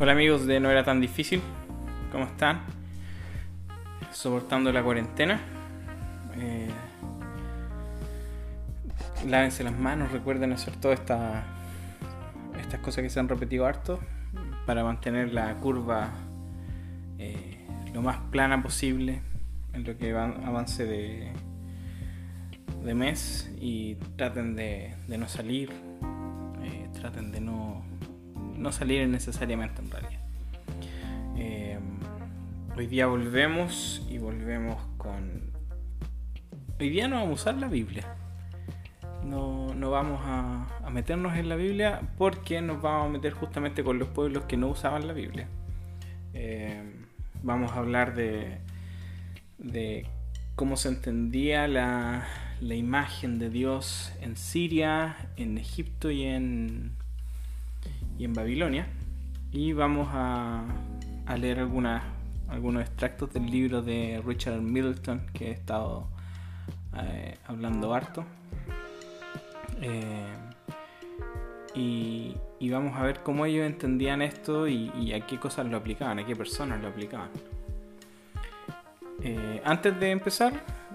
Hola amigos de No era tan difícil, ¿cómo están? Soportando la cuarentena. Eh, lávense las manos, recuerden hacer todas esta, estas cosas que se han repetido harto para mantener la curva eh, lo más plana posible en lo que avance de, de mes y traten de, no salir, eh, traten de no no salir necesariamente en realidad. Eh, hoy día volvemos y volvemos con... Hoy día no vamos a usar la Biblia. No, no vamos a, meternos en la Biblia porque nos vamos a meter justamente con los pueblos que no usaban la Biblia. Eh, vamos a hablar de, de cómo se entendía la, la imagen de Dios en Siria, en Egipto y en, y en Babilonia. Y vamos a, leer algunas, algunos extractos del libro de Richard Middleton que he estado eh, hablando harto. Eh, y, vamos a ver cómo ellos entendían esto y, a qué cosas lo aplicaban, a qué personas lo aplicaban. Eh, antes de empezar,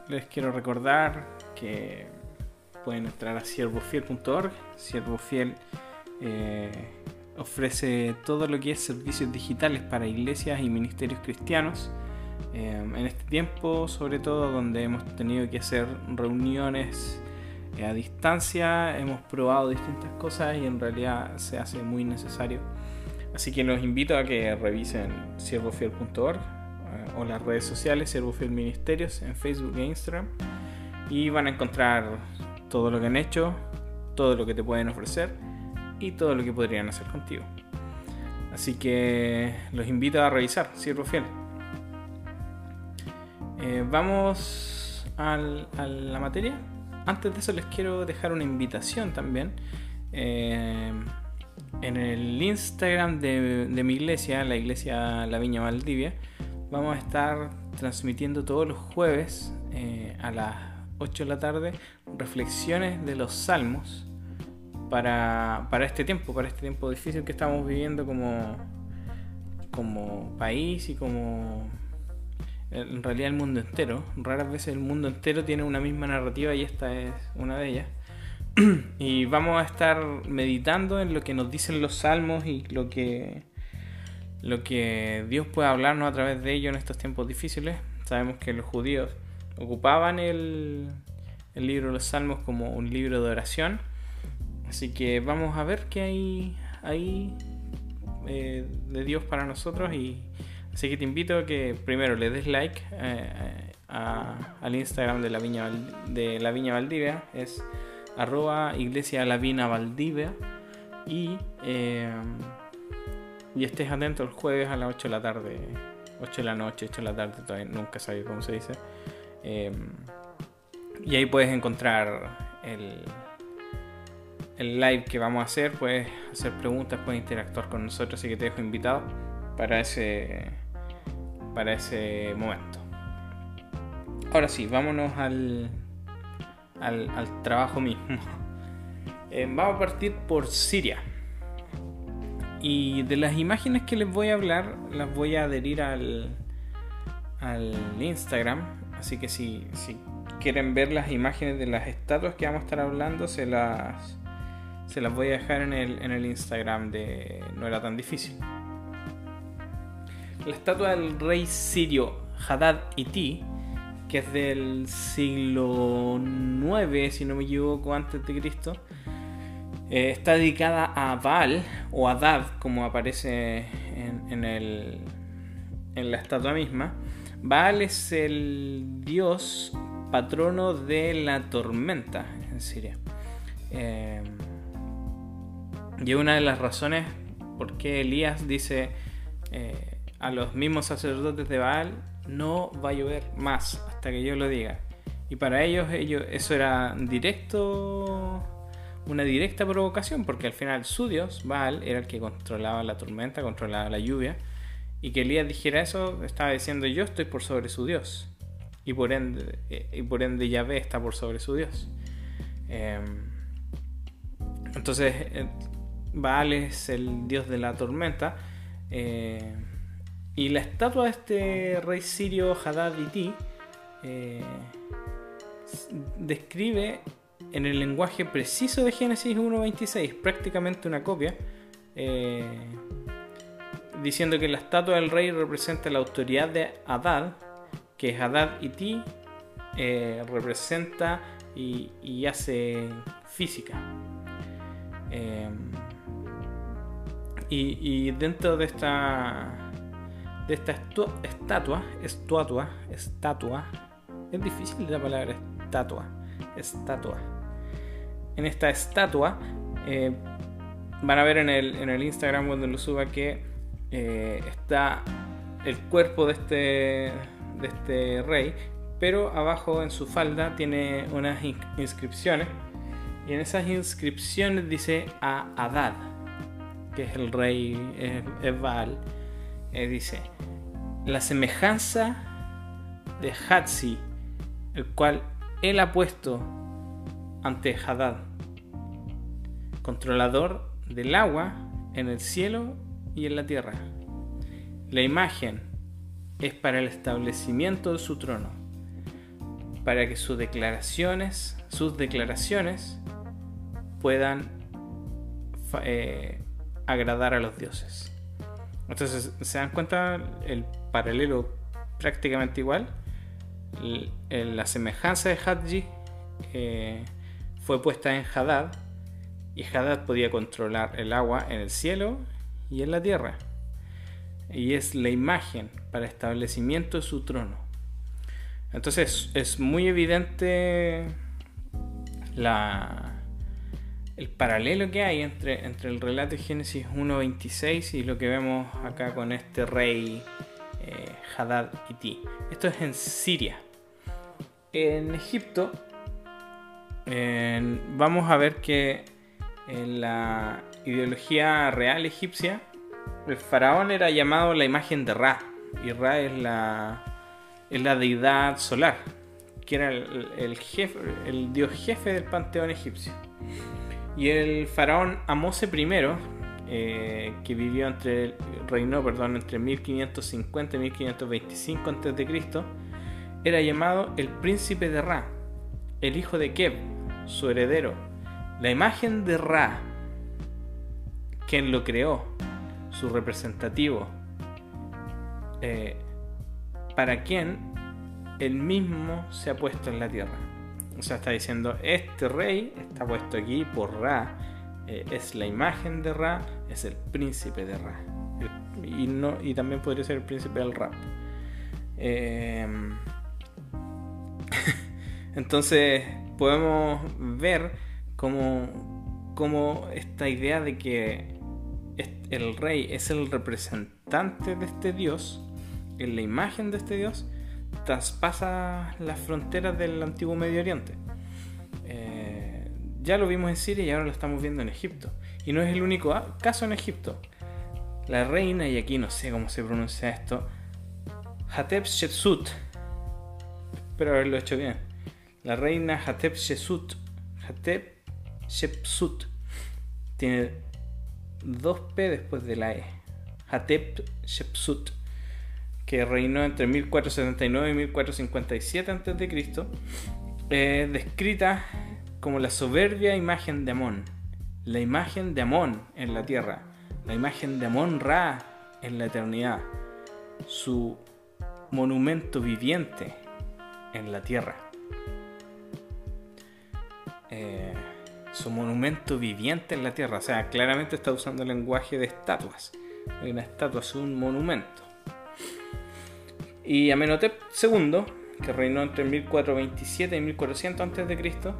les quiero recordar que pueden entrar a siervofiel.org. Siervofiel eh, ofrece todo lo que es servicios digitales para iglesias y ministerios cristianos. Eh, en este tiempo, sobre todo, donde hemos tenido que hacer reuniones eh, a distancia, hemos probado distintas cosas y en realidad se hace muy necesario. Así que los invito a que revisen siervofiel.org eh, o las redes sociales Siervofiel Ministerios en Facebook e Instagram y van a encontrar todo lo que han hecho, todo lo que te pueden ofrecer y todo lo que podrían hacer contigo. Así que los invito a revisar, Siervo Fiel. Eh, vamos a la materia. Antes de eso les quiero dejar una invitación también. Eh, en el Instagram de, mi iglesia, la iglesia La Viña Valdivia, vamos a estar transmitiendo todos los jueves eh, a las 8 de la tarde reflexiones de los salmos para, este tiempo, para este tiempo difícil que estamos viviendo como, como país y como en realidad el mundo entero. Raras veces el mundo entero tiene una misma narrativa y esta es una de ellas. y vamos a estar meditando en lo que nos dicen los salmos y lo que lo que Dios puede hablarnos a través de ello en estos tiempos difíciles. Sabemos que los judíos ocupaban el, el libro de los salmos como un libro de oración Así que vamos a ver qué hay ahí eh, de Dios para nosotros. Y así que te invito a que primero le des like eh, al Instagram de la Viña, de la Viña Valdivia. Es arroba iglesia. Y, eh, estés atento el jueves a las 8 de la tarde. 8 de la noche, 8 de la tarde, todavía nunca sabes cómo se dice. y ahí puedes encontrar el, el live que vamos a hacer, puedes hacer preguntas, puedes interactuar con nosotros, así que te dejo invitado para ese, para ese momento. Ahora sí, vámonos al, al, trabajo mismo. Eh, vamos a partir por Siria. Y de las imágenes que les voy a hablar, las voy a adherir al, al Instagram. Así que si, si quieren ver las imágenes de las estatuas que vamos a estar hablando, se las, se las voy a dejar en el, en el Instagram de No era tan difícil. La estatua del rey sirio Hadad Iti, que es del siglo IX, si no me equivoco, antes de Cristo, eh, está dedicada a Baal o Hadad, como aparece en, el, en la estatua misma. Baal es el dios patrono de la tormenta en Siria. Eh, y una de las razones por qué Elías dice eh, a los mismos sacerdotes de Baal, no va a llover más hasta que yo lo diga. Y para ellos, ellos eso era directo, una directa provocación, porque al final su Dios, Baal, era el que controlaba la tormenta, controlaba la lluvia. Y que Elías dijera eso, estaba diciendo yo estoy por sobre su Dios. Y por ende, eh, y por ende Yahvé está por sobre su Dios. Em, entonces, Baal es el dios de la tormenta. Eh, y la estatua de este rey sirio Hadad Iti eh, describe en el lenguaje preciso de Génesis 1.26, prácticamente una copia, eh, diciendo que la estatua del rey representa la autoridad de Hadad, que Hadad Iti representa y, hace física. Y, dentro de esta de esta estatua, estatua, estatua, es difícil la palabra estatua, estatua. En esta estatua eh, van a ver en el, en el Instagram cuando lo suba que eh, está el cuerpo de este, de este rey, pero abajo en su falda tiene unas inscripciones y en esas inscripciones dice a Adad, que es el rey, es. Eh, dice, la semejanza de Hatsi, el cual él ha puesto ante Hadad, controlador del agua en el cielo y en la tierra. La imagen es para el establecimiento de su trono, para que sus declaraciones, sus declaraciones puedan eh, agradar a los dioses. Entonces, ¿se dan cuenta el paralelo prácticamente igual? La semejanza de Hadji eh, fue puesta en Hadad y Hadad podía controlar el agua en el cielo y en la tierra. Y es la imagen para establecimiento de su trono. Entonces es muy evidente la, el paralelo que hay entre, entre el relato de Génesis 1.26 y lo que vemos acá con este rey eh, Hadad Iti. Esto es en Siria. En Egipto vamos a ver que en la ideología real egipcia el faraón era llamado la imagen de Ra y Ra es la, es la deidad solar que era el, jefe, el dios jefe del panteón egipcio. Y el faraón Amose I, eh, que vivió entre, reinó perdón, entre 1550 y 1525 a.C., era llamado el príncipe de Ra, el hijo de Keb, su heredero. La imagen de Ra, quien lo creó, su representativo, eh, para quien él mismo se ha puesto en la tierra. O sea, está diciendo, este rey está puesto aquí por Ra. Eh, es la imagen de Ra, es el príncipe de Ra. y, no, y también podría ser el príncipe del rap. Em, entonces podemos ver cómo, cómo esta idea de que el rey es el representante de este Dios, en la imagen de este Dios, traspasa las fronteras del antiguo Medio Oriente. Eh, ya lo vimos en Siria y ahora lo estamos viendo en Egipto. Y no es el único caso en Egipto. La reina, y aquí no sé cómo se pronuncia esto, Hatshepsut, espero haberlo hecho bien. La reina Hatshepsut, Hatshepsut, tiene dos P después de la E. Hatshepsut que reinó entre 1479 y 1457 a.C., es descrita como la soberbia imagen de Amón, la imagen de Amón en la tierra, la imagen de Amón Ra en la eternidad, su monumento viviente en la tierra. Eh, su monumento viviente en la tierra, o sea, claramente está usando el lenguaje de estatuas. Una estatua es un monumento. Y Amenhotep II, que reinó entre 1427 y 1400 a.C.,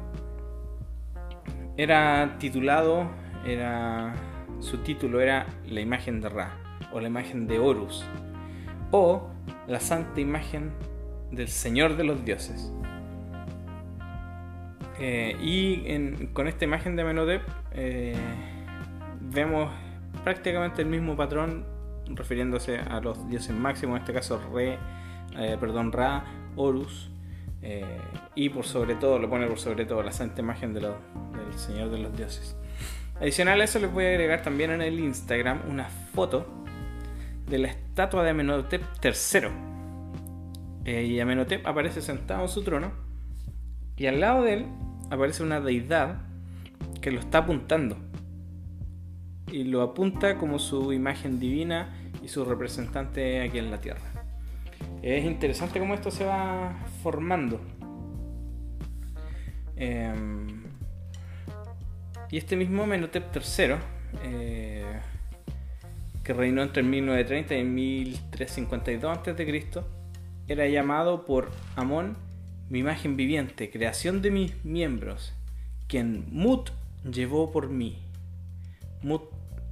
era titulado, era, su título era la imagen de Ra, o la imagen de Horus, o la santa imagen del Señor de los Dioses. Eh, y con esta imagen de Amenhotep eh, vemos prácticamente el mismo patrón refiriéndose a los dioses máximos, en este caso Re, eh, perdón, Ra, Horus, eh, y por sobre todo, lo pone por sobre todo la santa imagen del Señor de los Dioses. Adicional a eso les voy a agregar también en el Instagram una foto de la estatua de Amenhotep III. Eh, y Amenhotep aparece sentado en su trono y al lado de él aparece una deidad que lo está apuntando. Y lo apunta como su imagen divina y su representante aquí en la tierra. Es interesante cómo esto se va formando. Em, y este mismo Amenhotep III, eh, que reinó entre 1930 y 1352 a.C., era llamado por Amón mi imagen viviente, creación de mis miembros, quien Mut llevó por mí. Mut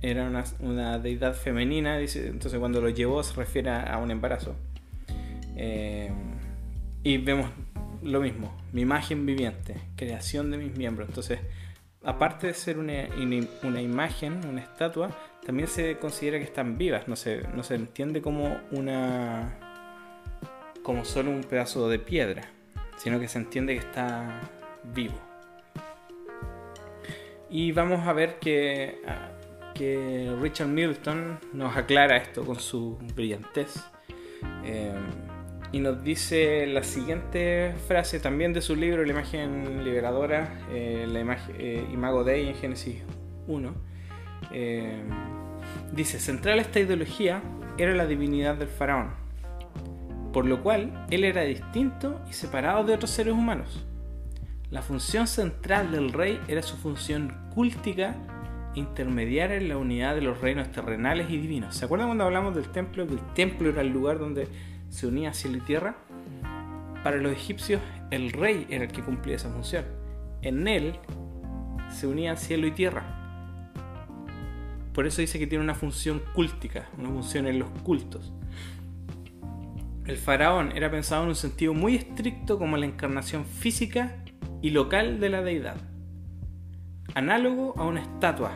era una, deidad femenina, entonces cuando lo llevó se refiere a un embarazo. Eh, y vemos lo mismo, mi imagen viviente, creación de mis miembros. Entonces, aparte de ser una, una imagen, una estatua, también se considera que están vivas, no se, no se entiende como una como solo un pedazo de piedra sino que se entiende que está vivo. Y vamos a ver que, ah, que Richard Milton nos aclara esto con su brillantez. Eh, y nos dice la siguiente frase también de su libro, La imagen liberadora, eh, la imagen, eh, Imago Dei en Génesis 1. dice, central esta ideología era la divinidad del faraón por lo cual él era distinto y separado de otros seres humanos. La función central del rey era su función cúltica intermediaria en la unidad de los reinos terrenales y divinos. ¿Se acuerdan cuando hablamos del templo? Que el templo era el lugar donde se unía cielo y tierra. Para los egipcios el rey era el que cumplía esa función. En él se unían cielo y tierra. Por eso dice que tiene una función cúltica, una función en los cultos. El faraón era pensado en un sentido muy estricto como la encarnación física y local de la deidad, análogo a una estatua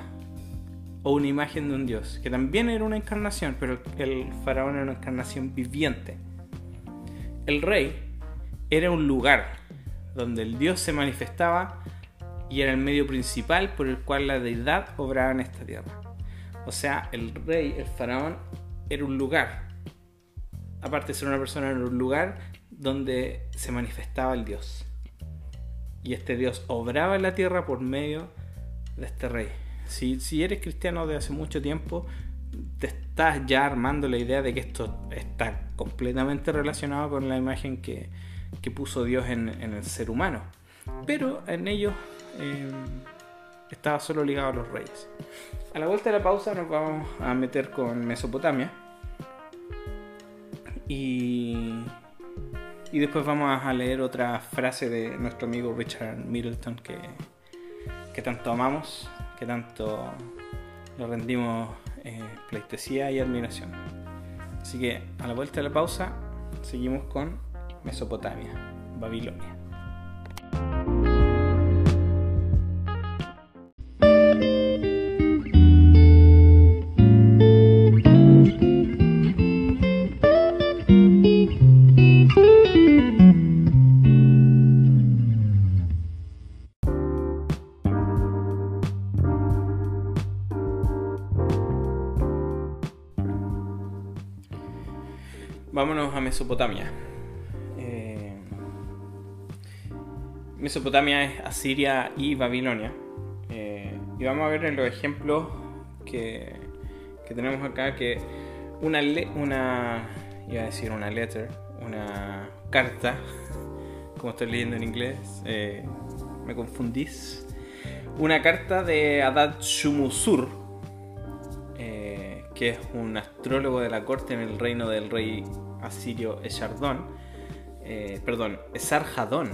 o una imagen de un dios, que también era una encarnación, pero el faraón era una encarnación viviente. El rey era un lugar donde el dios se manifestaba y era el medio principal por el cual la deidad obraba en esta tierra. O sea, el rey, el faraón, era un lugar aparte de ser una persona en un lugar donde se manifestaba el Dios. Y este Dios obraba en la tierra por medio de este rey. Si, si eres cristiano de hace mucho tiempo, te estás ya armando la idea de que esto está completamente relacionado con la imagen que, puso Dios en, el ser humano. Pero en ellos eh, estaba solo ligado a los reyes. A la vuelta de la pausa nos vamos a meter con Mesopotamia y, y después vamos a leer otra frase de nuestro amigo Richard Middleton que, que tanto amamos, que tanto le rendimos eh, pleitesía y admiración. Así que a la vuelta de la pausa seguimos con Mesopotamia, Babilonia. Mesopotamia. Eh, Mesopotamia es Asiria y Babilonia. Eh, y vamos a ver en los ejemplos que, tenemos acá que una, una, iba a decir una letter, una carta, como estoy leyendo en inglés, eh, me confundís. Una carta de Adad Shumusur, que es un astrólogo de la corte en el reino del rey asirio Esardón, eh, perdón, Esarjadón.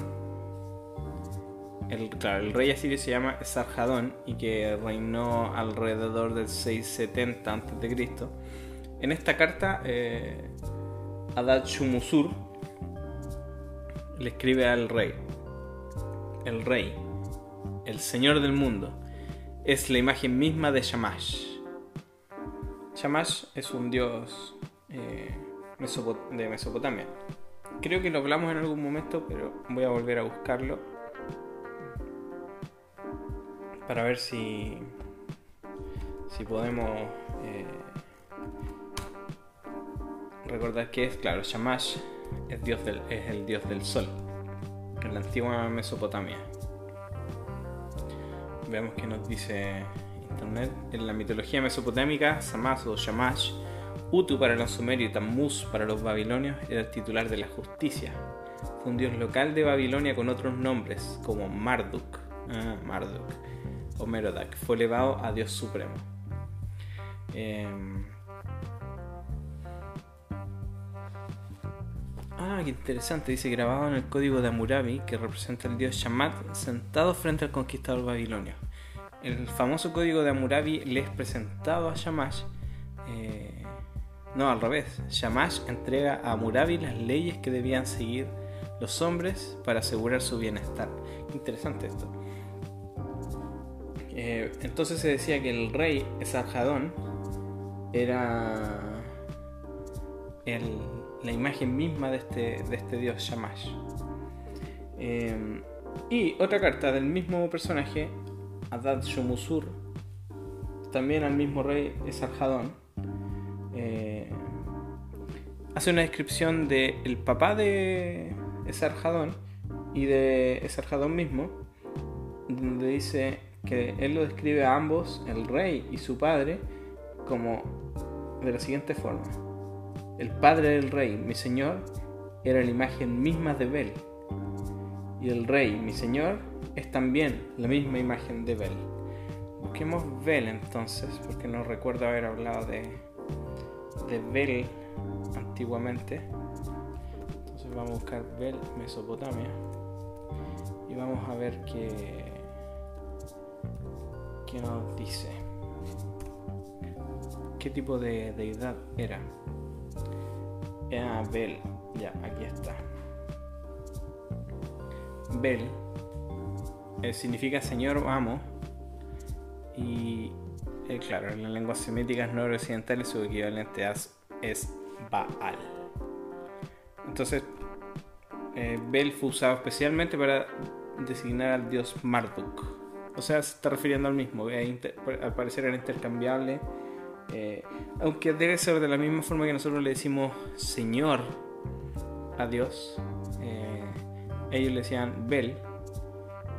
El, el rey asirio se llama Esarjadón y que reinó alrededor del 670 a.C. En esta carta, eh, Adad Shumusur le escribe al rey: El rey, el señor del mundo, es la imagen misma de Shamash. Shamash es un dios eh, de Mesopotamia. Creo que lo hablamos en algún momento, pero voy a volver a buscarlo para ver si si podemos eh, recordar que es, claro, Shamash es, dios del, es el dios del sol en la antigua Mesopotamia. Veamos qué nos dice internet. En la mitología mesopotámica, Shamash o Shamash, Utu para los sumerios y Tammuz para los babilonios, era el titular de la justicia. Fue un dios local de Babilonia con otros nombres, como Marduk, ah, Marduk o Merodak. Fue elevado a dios supremo. Em, Ah, qué interesante. Dice grabado en el código de Amurabi, que representa el dios Shamat sentado frente al conquistador babilonio. El famoso código de Amurabi le es presentado a Shamash. Eh, no, al revés. Shamash entrega a Amurabi las leyes que debían seguir los hombres para asegurar su bienestar. Interesante esto. Eh, entonces se decía que el rey Esarjadón era la imagen misma de este, de este dios Shamash. Eh, y otra carta del mismo personaje, Adad Shumusur, también al mismo rey Esarjadón, eh, hace una descripción del el papá de Esarjadón y de Esarjadón mismo, donde dice que él lo describe a ambos, el rey y su padre, como de la siguiente forma. El padre del rey, mi señor, era la imagen misma de Bel. Y el rey, mi señor, es también la misma imagen de Bel. Busquemos Bel entonces, porque no recuerdo haber hablado de, de Bel antiguamente. Entonces vamos a buscar Bel, Mesopotamia. Y vamos a ver qué, qué nos dice. ¿Qué tipo de deidad era? Ah, Bel. Ya, aquí está. Bel eh, significa señor amo. Y eh, claro, en las lenguas semíticas no occidentales su equivalente es Baal. Entonces, eh, Bel fue usado especialmente para designar al dios Marduk. O sea, se está refiriendo al mismo. Al parecer era intercambiable eh, aunque debe ser de la misma forma que nosotros le decimos Señor a Dios, eh, ellos le decían Bel,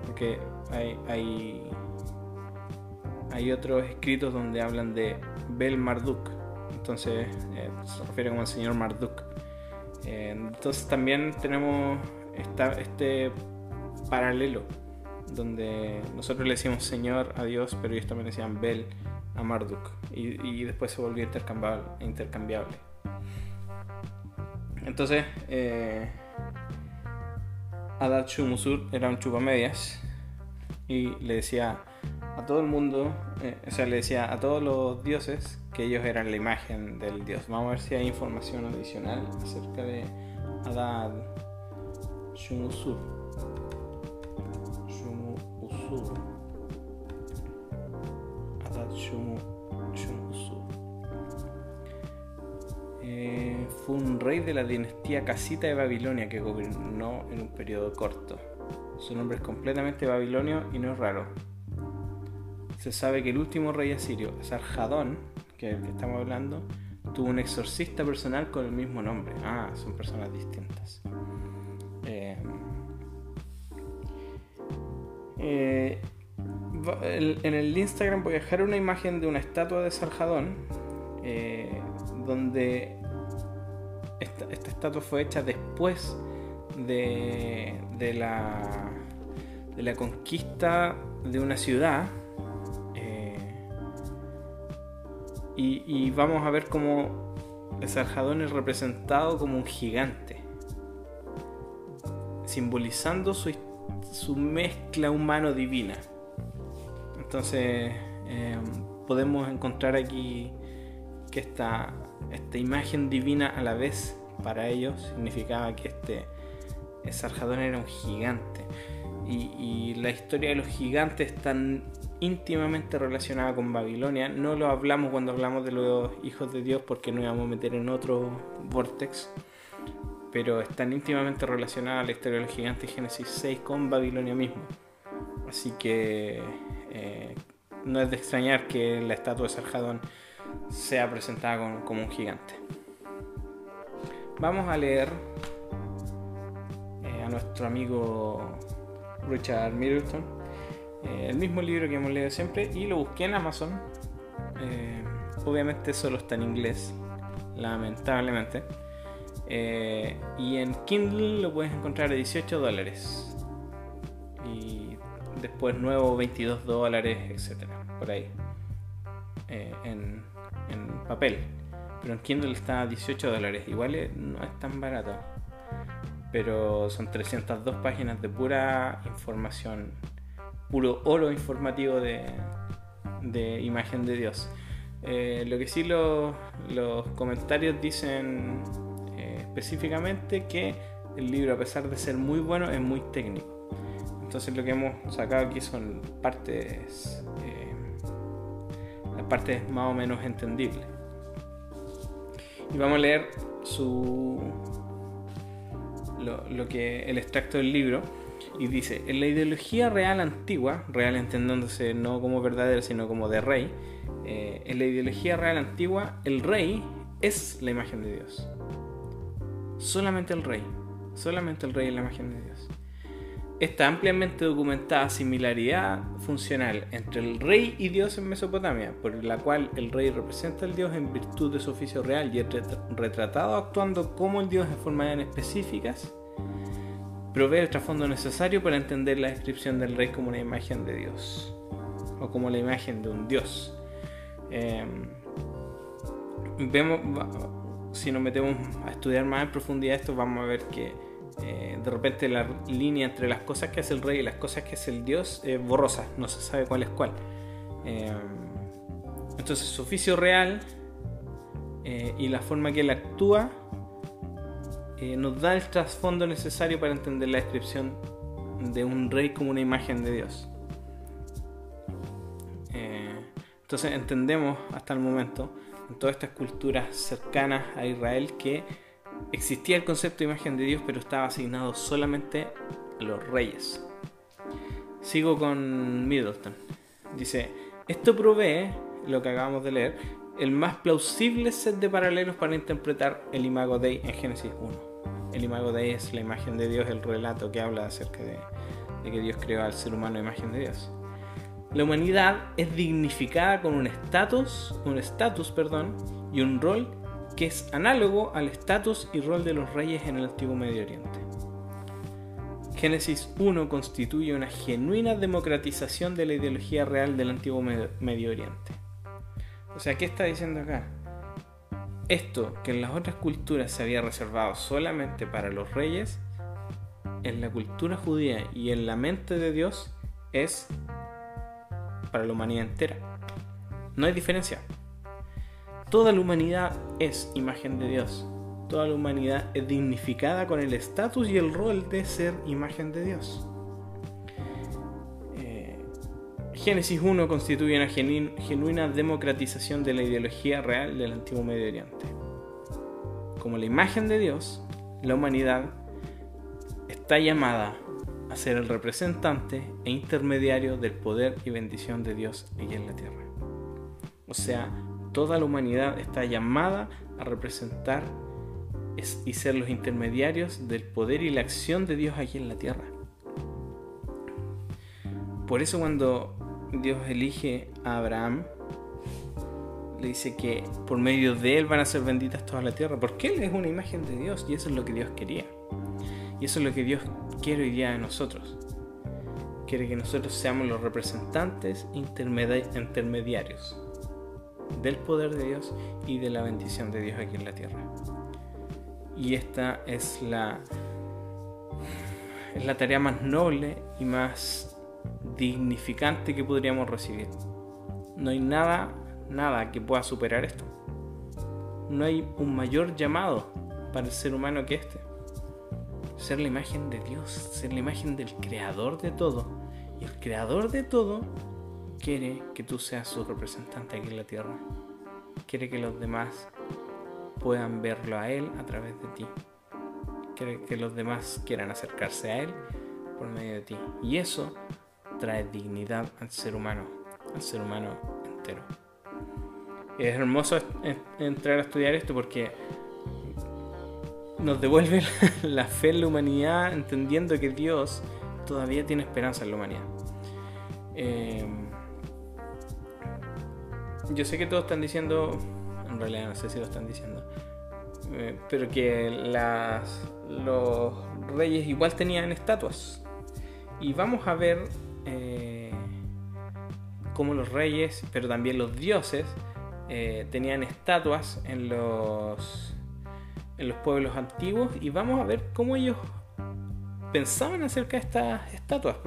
porque hay, hay, otros escritos donde hablan de Bel Marduk, entonces eh, se refiere como el Señor Marduk. entonces también tenemos este paralelo donde nosotros le decimos Señor a Dios, pero ellos también decían Bel a Marduk y, después se volvió intercambiable. intercambiable. Entonces, eh, Adad Shumusur era un chupamedias y le decía a todo el mundo, eh, o sea, le decía a todos los dioses que ellos eran la imagen del dios. Vamos a ver si hay información adicional acerca de Adad Shumusur. Shumusur. Eh, fue un rey de la dinastía casita de Babilonia que gobernó en un periodo corto. Su nombre es completamente babilonio y no es raro. Se sabe que el último rey asirio, Sarjadón, que es el que estamos hablando, tuvo un exorcista personal con el mismo nombre. Ah, son personas distintas. Eh, eh, en el Instagram voy a dejar una imagen de una estatua de Sarjadón, eh, donde esta, estatua fue hecha después de, la, de la conquista de una ciudad. Y, vamos a ver cómo Sarjadón es representado como un gigante, simbolizando su, su mezcla humano-divina. Entonces eh, podemos encontrar aquí que esta, esta imagen divina a la vez para ellos significaba que este Sarjadón era un gigante. Y, la historia de los gigantes está íntimamente relacionada con Babilonia. No lo hablamos cuando hablamos de los hijos de Dios porque no íbamos a meter en otro vortex. Pero están íntimamente relacionada la historia de los gigantes Génesis 6 con Babilonia mismo. Así que eh, no es de extrañar que la estatua de Sarjadón sea presentada como, un gigante. vamos a leer eh, a nuestro amigo Richard Middleton, eh, el mismo libro que hemos leído siempre, y lo busqué en Amazon. Eh, obviamente solo está en inglés, lamentablemente. y en Kindle lo puedes encontrar a 18 dólares. Y después nuevo 22 dólares, etcétera, por ahí. en, en papel. Pero en Kindle está a 18 dólares. Igual no es tan barato. Pero son 302 páginas de pura información. Puro oro informativo de, imagen de Dios. Eh, lo que sí los comentarios dicen eh, específicamente que el libro, a pesar de ser muy bueno, es muy técnico. Entonces lo que hemos sacado aquí son partes, eh, las partes más o menos entendibles. Y vamos a leer su lo, que el extracto del libro y dice en la ideología real antigua real entendiéndose no como verdadera sino como de rey eh, en la ideología real antigua el rey es la imagen de Dios. Solamente el rey solamente el rey es la imagen de Dios. Esta ampliamente documentada similaridad funcional entre el rey y Dios en Mesopotamia, por la cual el rey representa al Dios en virtud de su oficio real y es retratado actuando como el Dios en formas específicas, provee el trasfondo necesario para entender la descripción del rey como una imagen de Dios, o como la imagen de un Dios. Em, vemos, si nos metemos a estudiar más en profundidad esto, vamos a ver que eh, de repente la línea entre las cosas que hace el rey y las cosas que hace el dios es borrosa, no se sabe cuál es cuál. Eh, entonces su oficio real eh, y la forma que él actúa nos da el trasfondo necesario para entender la descripción de un rey como una imagen de Dios. entonces entendemos hasta el momento en todas estas culturas cercanas a Israel que existía el concepto de imagen de Dios, pero estaba asignado solamente a los reyes. Sigo con Middleton. Dice, esto provee, lo que acabamos de leer, el más plausible set de paralelos para interpretar el imago Dei en Génesis 1. El imago Dei es la imagen de Dios, el relato que habla acerca de, de que Dios creó al ser humano a imagen de Dios. La humanidad es dignificada con un estatus, un estatus, perdón, y un rol que es análogo al estatus y rol de los reyes en el antiguo Medio Oriente. Génesis 1 constituye una genuina democratización de la ideología real del antiguo Medio Oriente. O sea, ¿qué está diciendo acá? Esto que en las otras culturas se había reservado solamente para los reyes, en la cultura judía y en la mente de Dios es para la humanidad entera. No hay diferencia. Toda la humanidad es imagen de Dios. Toda la humanidad es dignificada con el estatus y el rol de ser imagen de Dios. Génesis 1 constituye una genuina democratización de la ideología real del antiguo Medio Oriente. Como la imagen de Dios, la humanidad está llamada a ser el representante e intermediario del poder y bendición de Dios aquí en la tierra. O sea, toda la humanidad está llamada a representar y ser los intermediarios del poder y la acción de Dios aquí en la tierra. Por eso cuando Dios elige a Abraham, le dice que por medio de él van a ser benditas toda la tierra, porque él es una imagen de Dios y eso es lo que Dios quería. Y eso es lo que Dios quiere hoy día de nosotros. Quiere que nosotros seamos los representantes intermediarios del poder de Dios y de la bendición de Dios aquí en la tierra. Y esta es la, es la tarea más noble y más dignificante que podríamos recibir. No hay nada, nada que pueda superar esto. No hay un mayor llamado para el ser humano que este. Ser la imagen de Dios, ser la imagen del creador de todo. Y el creador de todo quiere que tú seas su representante aquí en la tierra. Quiere que los demás puedan verlo a Él a través de ti. Quiere que los demás quieran acercarse a Él por medio de ti. Y eso trae dignidad al ser humano, al ser humano entero. Es hermoso entrar a estudiar esto porque nos devuelve la fe en la humanidad, entendiendo que Dios todavía tiene esperanza en la humanidad. Eh, yo sé que todos están diciendo, en realidad no sé si lo están diciendo, eh, pero que los reyes igual tenían estatuas. Y vamos a ver eh, cómo los reyes, pero también los dioses, eh, tenían estatuas en los, en los pueblos antiguos y vamos a ver cómo ellos pensaban acerca de estas estatuas.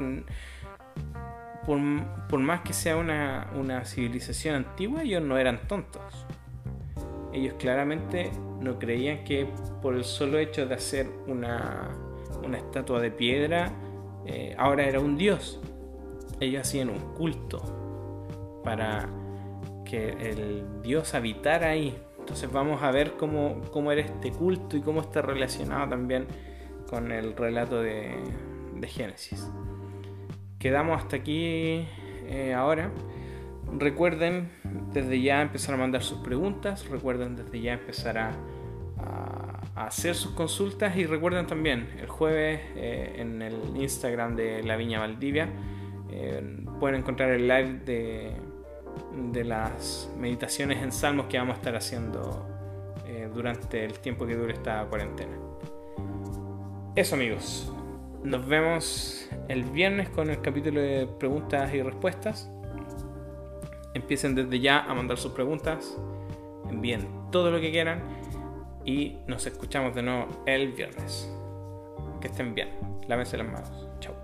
Por, más que sea una, una civilización antigua, ellos no eran tontos. Ellos claramente no creían que por el solo hecho de hacer una, una estatua de piedra, eh, ahora era un dios. Ellos hacían un culto para que el dios habitara ahí. Entonces vamos a ver cómo, cómo era este culto y cómo está relacionado también con el relato de, de Génesis. Quedamos hasta aquí eh, ahora. Recuerden desde ya empezar a mandar sus preguntas, recuerden desde ya empezar a, hacer sus consultas y recuerden también el jueves eh, en el Instagram de La Viña Valdivia eh, pueden encontrar el live de, de, las meditaciones en salmos que vamos a estar haciendo durante el tiempo que dure esta cuarentena. Eso amigos, nos vemos el viernes con el capítulo de preguntas y respuestas. Empiecen desde ya a mandar sus preguntas, envíen todo lo que quieran y nos escuchamos de nuevo el viernes. Que estén bien, lávense las manos. Chao.